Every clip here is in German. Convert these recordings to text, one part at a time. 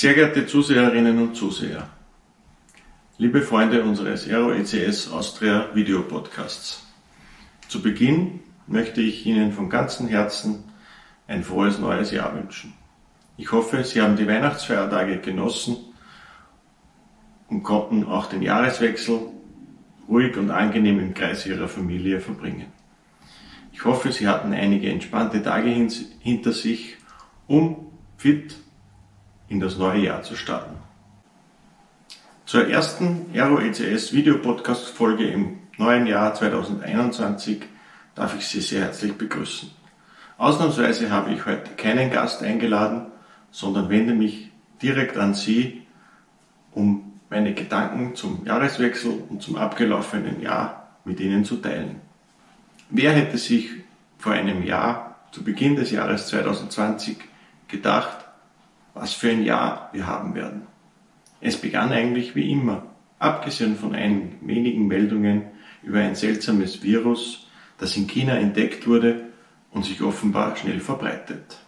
Sehr geehrte Zuseherinnen und Zuseher, liebe Freunde unseres Aero ECS Austria Video Podcasts. Zu Beginn möchte ich Ihnen von ganzem Herzen ein frohes neues Jahr wünschen. Ich hoffe, Sie haben die Weihnachtsfeiertage genossen und konnten auch den Jahreswechsel ruhig und angenehm im Kreis Ihrer Familie verbringen. Ich hoffe, Sie hatten einige entspannte Tage hinter sich, um fit in das neue Jahr zu starten. Zur ersten Aero ECS Videopodcast Folge im neuen Jahr 2021 darf ich Sie sehr herzlich begrüßen. Ausnahmsweise habe ich heute keinen Gast eingeladen, sondern wende mich direkt an Sie, um meine Gedanken zum Jahreswechsel und zum abgelaufenen Jahr mit Ihnen zu teilen. Wer hätte sich vor einem Jahr, zu Beginn des Jahres 2020, gedacht, was für ein Jahr wir haben werden? Es begann eigentlich wie immer, abgesehen von einigen wenigen Meldungen über ein seltsames Virus, das in China entdeckt wurde und sich offenbar schnell verbreitet.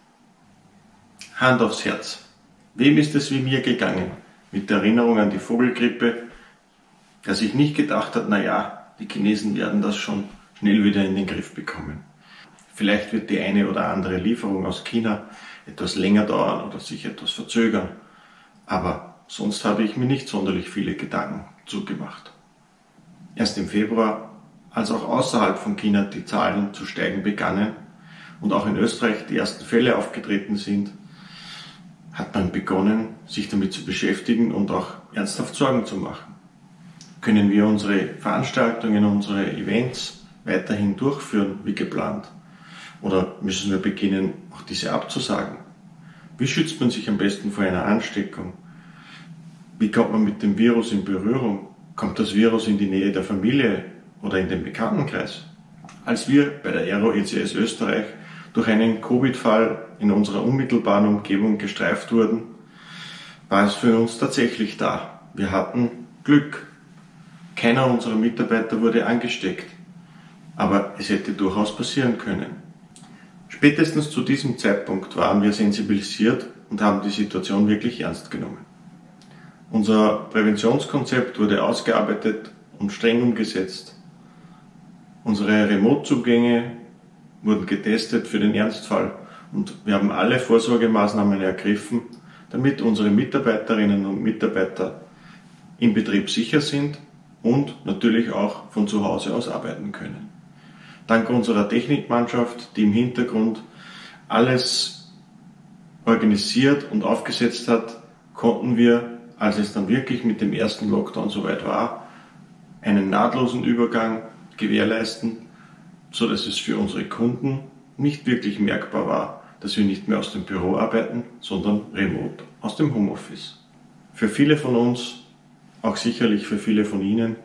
Hand aufs Herz. Wem ist es wie mir gegangen, mit der Erinnerung an die Vogelgrippe, der sich nicht gedacht hat, na ja, die Chinesen werden das schon schnell wieder in den Griff bekommen. Vielleicht wird die eine oder andere Lieferung aus China etwas länger dauern oder sich etwas verzögern, aber sonst habe ich mir nicht sonderlich viele Gedanken zugemacht. Erst im Februar, als auch außerhalb von China die Zahlen zu steigen begannen und auch in Österreich die ersten Fälle aufgetreten sind, hat man begonnen, sich damit zu beschäftigen und auch ernsthaft Sorgen zu machen. Können wir unsere Veranstaltungen, unsere Events weiterhin durchführen wie geplant? Oder müssen wir beginnen, auch diese abzusagen? Wie schützt man sich am besten vor einer Ansteckung? Wie kommt man mit dem Virus in Berührung? Kommt das Virus in die Nähe der Familie oder in den Bekanntenkreis? Als wir bei der Aero ECS Österreich durch einen Covid-Fall in unserer unmittelbaren Umgebung gestreift wurden, war es für uns tatsächlich da. Wir hatten Glück. Keiner unserer Mitarbeiter wurde angesteckt. Aber es hätte durchaus passieren können. Spätestens zu diesem Zeitpunkt waren wir sensibilisiert und haben die Situation wirklich ernst genommen. Unser Präventionskonzept wurde ausgearbeitet und streng umgesetzt. Unsere Remote-Zugänge wurden getestet für den Ernstfall und wir haben alle Vorsorgemaßnahmen ergriffen, damit unsere Mitarbeiterinnen und Mitarbeiter im Betrieb sicher sind und natürlich auch von zu Hause aus arbeiten können. Dank unserer Technikmannschaft, die im Hintergrund alles organisiert und aufgesetzt hat, konnten wir, als es dann wirklich mit dem ersten Lockdown soweit war, einen nahtlosen Übergang gewährleisten so dass es für unsere Kunden nicht wirklich merkbar war, dass wir nicht mehr aus dem Büro arbeiten, sondern remote aus dem Homeoffice. Für viele von uns, auch sicherlich für viele von Ihnen,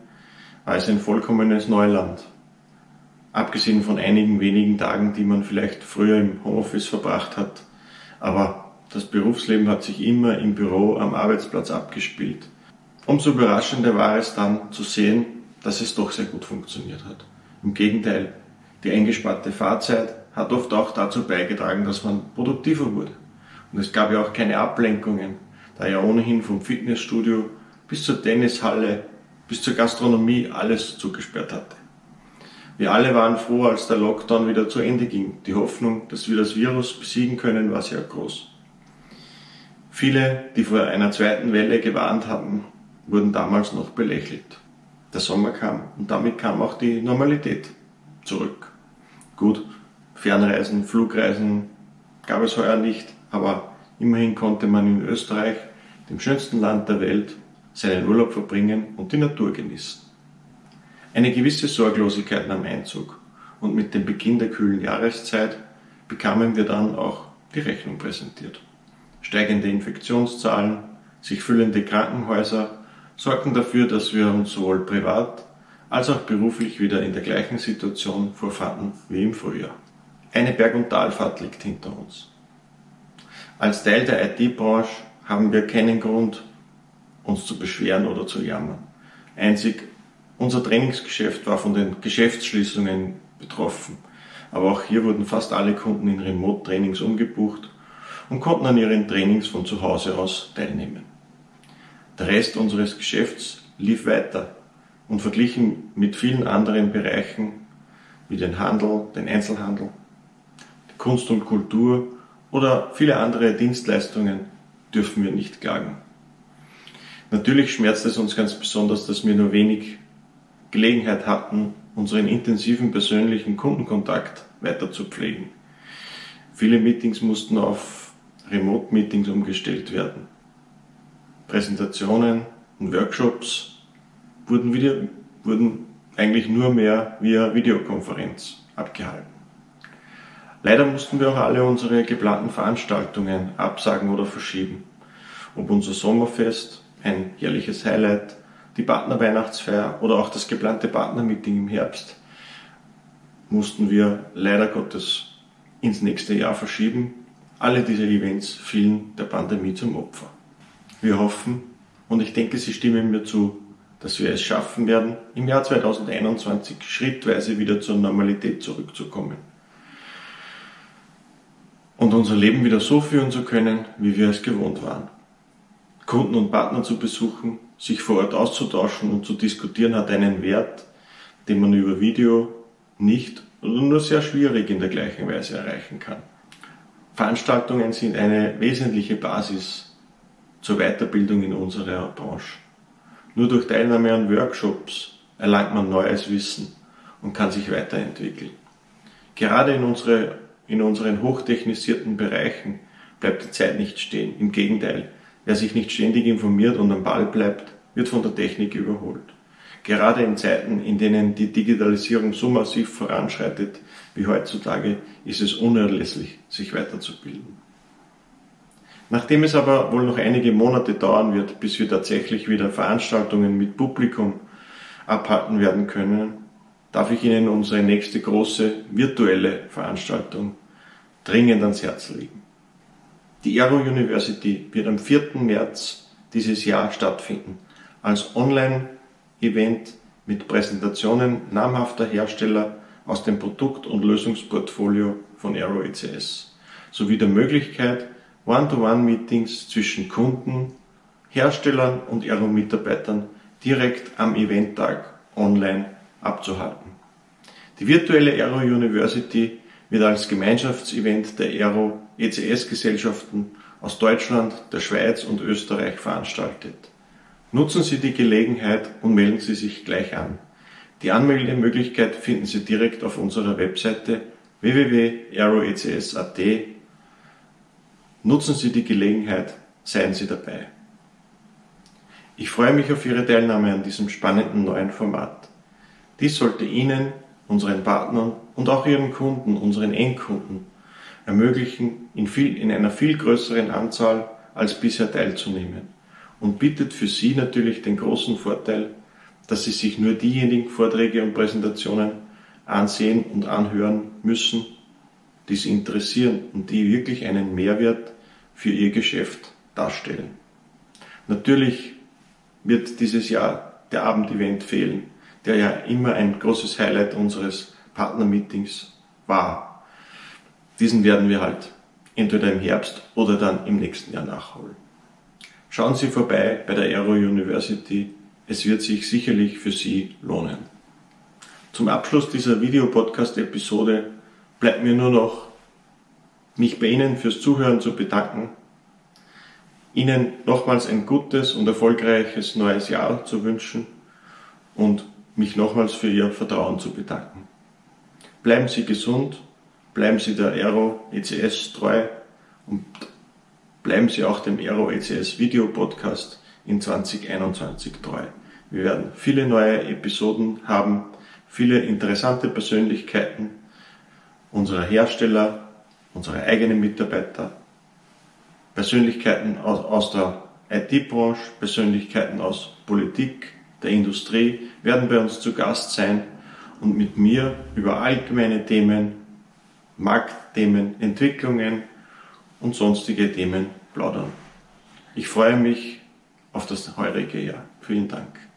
war es ein vollkommenes Neuland. Abgesehen von einigen wenigen Tagen, die man vielleicht früher im Homeoffice verbracht hat, aber das Berufsleben hat sich immer im Büro am Arbeitsplatz abgespielt. Umso überraschender war es dann zu sehen, dass es doch sehr gut funktioniert hat. Im Gegenteil, die eingesparte Fahrzeit hat oft auch dazu beigetragen, dass man produktiver wurde. Und es gab ja auch keine Ablenkungen, da ja ohnehin vom Fitnessstudio bis zur Tennishalle, bis zur Gastronomie alles zugesperrt hatte. Wir alle waren froh, als der Lockdown wieder zu Ende ging. Die Hoffnung, dass wir das Virus besiegen können, war sehr groß. Viele, die vor einer zweiten Welle gewarnt haben, wurden damals noch belächelt. Der Sommer kam und damit kam auch die Normalität zurück. Gut, Fernreisen, Flugreisen gab es heuer nicht, aber immerhin konnte man in Österreich, dem schönsten Land der Welt, seinen Urlaub verbringen und die Natur genießen. Eine gewisse Sorglosigkeit nahm Einzug und mit dem Beginn der kühlen Jahreszeit bekamen wir dann auch die Rechnung präsentiert. Steigende Infektionszahlen, sich füllende Krankenhäuser sorgten dafür, dass wir uns sowohl privat als auch beruflich wieder in der gleichen Situation vorfanden wie im Frühjahr. Eine Berg- und Talfahrt liegt hinter uns. Als Teil der IT-Branche haben wir keinen Grund, uns zu beschweren oder zu jammern. Einzig unser Trainingsgeschäft war von den Geschäftsschließungen betroffen. Aber auch hier wurden fast alle Kunden in Remote-Trainings umgebucht und konnten an ihren Trainings von zu Hause aus teilnehmen. Der Rest unseres Geschäfts lief weiter und verglichen mit vielen anderen Bereichen wie den Handel, den Einzelhandel, Kunst und Kultur oder viele andere Dienstleistungen dürfen wir nicht klagen. Natürlich schmerzt es uns ganz besonders, dass wir nur wenig Gelegenheit hatten, unseren intensiven persönlichen Kundenkontakt weiter zu pflegen. Viele Meetings mussten auf Remote-Meetings umgestellt werden. Präsentationen und Workshops wurden, wieder, wurden eigentlich nur mehr via Videokonferenz abgehalten. Leider mussten wir auch alle unsere geplanten Veranstaltungen absagen oder verschieben. Ob unser Sommerfest, ein jährliches Highlight, die Partnerweihnachtsfeier oder auch das geplante Partnermeeting im Herbst mussten wir leider Gottes ins nächste Jahr verschieben. Alle diese Events fielen der Pandemie zum Opfer. Wir hoffen, und ich denke, Sie stimmen mir zu, dass wir es schaffen werden, im Jahr 2021 schrittweise wieder zur Normalität zurückzukommen. Und unser Leben wieder so führen zu können, wie wir es gewohnt waren. Kunden und Partner zu besuchen, sich vor Ort auszutauschen und zu diskutieren, hat einen Wert, den man über Video nicht oder nur sehr schwierig in der gleichen Weise erreichen kann. Veranstaltungen sind eine wesentliche Basis zur Weiterbildung in unserer Branche. Nur durch Teilnahme an Workshops erlangt man neues Wissen und kann sich weiterentwickeln. Gerade in, unsere, in unseren hochtechnisierten Bereichen bleibt die Zeit nicht stehen. Im Gegenteil, Wer sich nicht ständig informiert und am Ball bleibt, wird von der Technik überholt. Gerade in Zeiten, in denen die Digitalisierung so massiv voranschreitet wie heutzutage, ist es unerlässlich, sich weiterzubilden. Nachdem es aber wohl noch einige Monate dauern wird, bis wir tatsächlich wieder Veranstaltungen mit Publikum abhalten werden können, darf ich Ihnen unsere nächste große virtuelle Veranstaltung dringend ans Herz legen. Die Aero University wird am 4. März dieses Jahr stattfinden, als Online-Event mit Präsentationen namhafter Hersteller aus dem Produkt- und Lösungsportfolio von Aero ECS, sowie der Möglichkeit, One-to-One-Meetings zwischen Kunden, Herstellern und Aero-Mitarbeitern direkt am Eventtag online abzuhalten. Die virtuelle Aero University wird als Gemeinschaftsevent der Aero ECS-Gesellschaften aus Deutschland, der Schweiz und Österreich veranstaltet. Nutzen Sie die Gelegenheit und melden Sie sich gleich an. Die Anmeldemöglichkeit finden Sie direkt auf unserer Webseite www.aeroecs.at. Nutzen Sie die Gelegenheit, seien Sie dabei. Ich freue mich auf Ihre Teilnahme an diesem spannenden neuen Format. Dies sollte Ihnen unseren Partnern und auch ihren Kunden, unseren Endkunden, ermöglichen, in, viel, in einer viel größeren Anzahl als bisher teilzunehmen und bietet für Sie natürlich den großen Vorteil, dass Sie sich nur diejenigen Vorträge und Präsentationen ansehen und anhören müssen, die Sie interessieren und die wirklich einen Mehrwert für Ihr Geschäft darstellen. Natürlich wird dieses Jahr der Abendevent fehlen, der ja immer ein großes Highlight unseres Partnermeetings war. Diesen werden wir halt entweder im Herbst oder dann im nächsten Jahr nachholen. Schauen Sie vorbei bei der Aero University. Es wird sich sicherlich für Sie lohnen. Zum Abschluss dieser Videopodcast-Episode bleibt mir nur noch, mich bei Ihnen fürs Zuhören zu bedanken, Ihnen nochmals ein gutes und erfolgreiches neues Jahr zu wünschen und mich nochmals für Ihr Vertrauen zu bedanken. Bleiben Sie gesund, bleiben Sie der Aero ECS treu und bleiben Sie auch dem Aero ECS Video Podcast in 2021 treu. Wir werden viele neue Episoden haben, viele interessante Persönlichkeiten unserer Hersteller, unserer eigenen Mitarbeiter, Persönlichkeiten aus, aus der IT-Branche, Persönlichkeiten aus Politik, der Industrie werden bei uns zu Gast sein und mit mir über allgemeine Themen, Marktthemen, Entwicklungen und sonstige Themen plaudern. Ich freue mich auf das heurige Jahr. Vielen Dank.